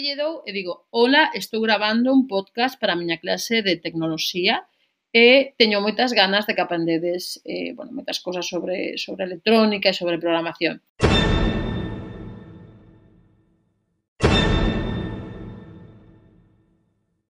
que lle dou e digo, hola, estou gravando un podcast para a miña clase de tecnoloxía e teño moitas ganas de que aprendedes eh, bueno, moitas cosas sobre, sobre electrónica e sobre programación.